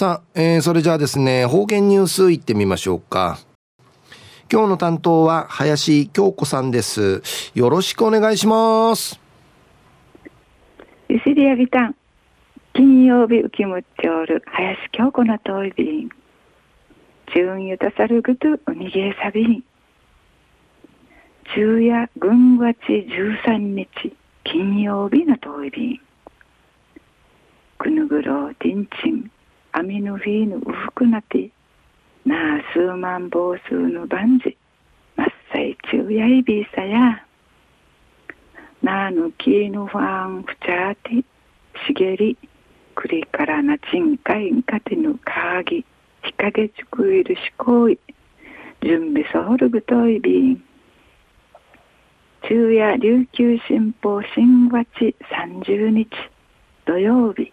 さあ、えー、それじゃあですね、方言ニュースいってみましょうか。今日の担当は林京子さんです。よろしくお願いします。ゆしりやびたん。金曜日浮きむっちょる林京子のといびん。中ゆたさるぐとうにげさびん。昼夜軍月13日金曜日のといびん。くぬぐろうてんちん。アミヌフィーヌウフクナティナースーマンボウスーヌバンジマッサイチュウヤイビーサヤナーヌキーヌファンフチャーティシゲリクリカラナチンカインカティヌカーギヒカゲチクイルシコイ準備ソホルグトイビンシン琉球新ン新町30日土曜日。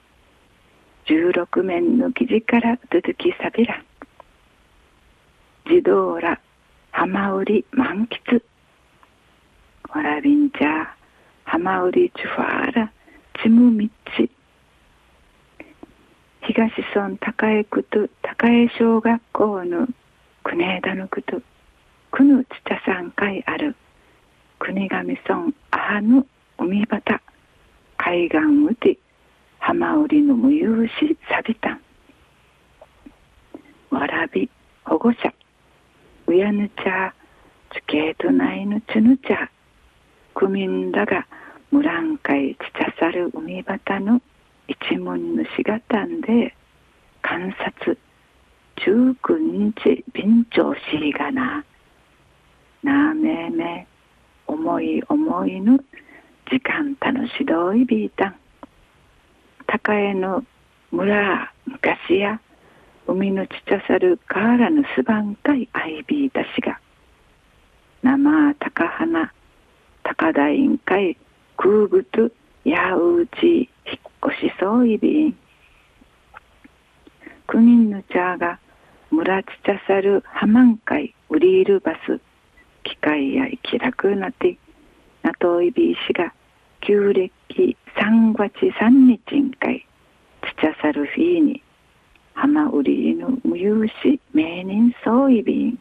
16面の記事から続きさびら児童ら浜売り満喫。わらびんちゃ浜売りチュファーラチムミッチ東村高江区と高江小学校の国枝の区と区のちちゃさん会ある国頭村アハヌ海端。海岸うて浜売りの無有しさびた。んわらび保護者。うやぬちゃチケート内のちぬちゃ区民らが無覧会ちちゃさる海端の一門のしがたんで観察。中九日便長しいがな。なあめめ思い思いぬ時間楽しどいびいたん。高江の村昔や海のちちゃさる河原のすばんかいあいびいたしが生高花高台んかい空ぐとやうち引っ越しそういびん九人の茶が村ちちゃさるはまんかい売りいるバス機械や気楽なてなといびいしが旧暦三月三日んかいつちゃさるフィーに浜売りぬ無有し名人そういびん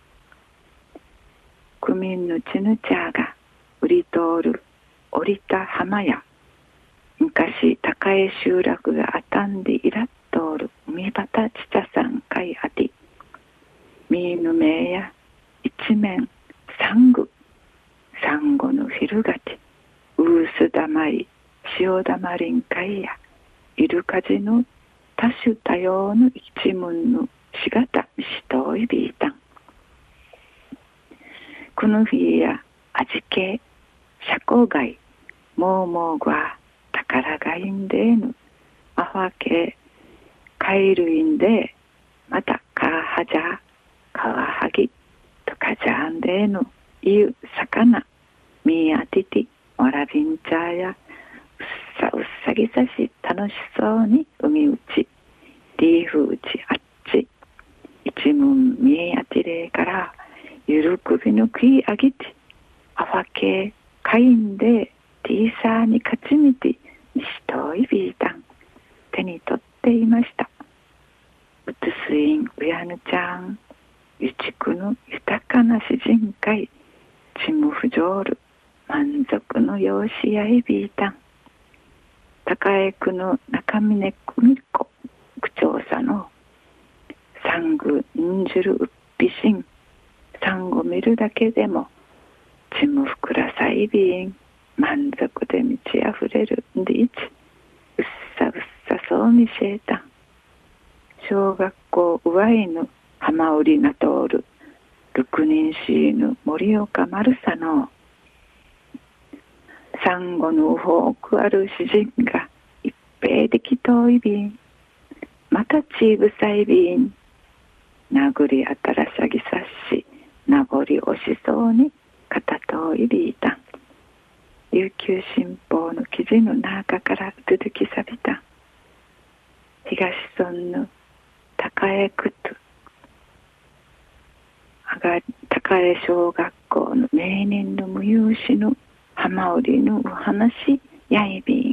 区民のちぬちゃが売り通る降りた浜や昔高江集落があたんでいらっとおる海端ちちゃさんかいあてみぬめや一面サングサンゴのフィルガチウースダマリ塩だまりんかいやイルカジの多種多様の一門のしがたしといびいたん。この日や味気社交外もうもうが宝がいんでぬアファケカイルインでまたカーハジャカワハギとかじゃんでぬいう魚ミーアティティわらびんちゃやぎさし楽しそうに海打ち。リーフ打ちあっち。一門見えやてれからゆるくびぬくいあげてあファケかいんでティーサーに勝ちみてにしといビータン。手に取っていました。うつすいんうやぬちゃん。ゆちくの豊かな詩人会。チムフジョール満足の養子やいびいたん高江区の中峰久美子区長さの産具んじるうっぴしん産後見るだけでもちむふくらさいびん満足で満ち溢れるでいちうっさうっさそう見せえた小学校うわいぬ浜売りが通る六人しいぬ森岡丸さのサンゴの多くある詩人が一平的遠い便またちぶさい便殴りあたらさぎさし名残惜しそうに片遠いびいた琉球新報の記事の中から続きさびた。東村の高江区と高江小学校の名人の無有志の浜売りのお話やいび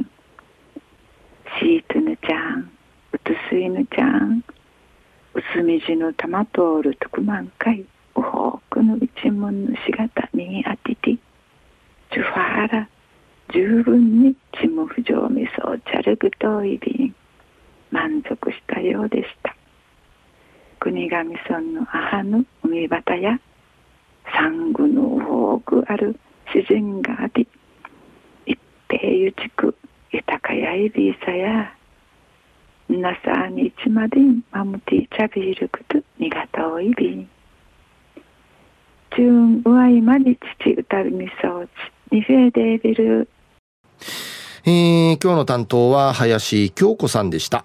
んシートぬちゃんうつすいぬちゃん薄みじの玉通る特万回うほうくの一門のしがたにあててジュファーラ十分にちむ不条味噌チャルグトイビン満足したようでした。国頭村の母の海端や産後の多くある自然があり一平ゆちく豊かやいびいさやなさにちまでんまむてちゃびるくとにがたおいびん中うわいまに父歌うみそうち。にフェーデービル。えー、今日の担当は林京子さんでした。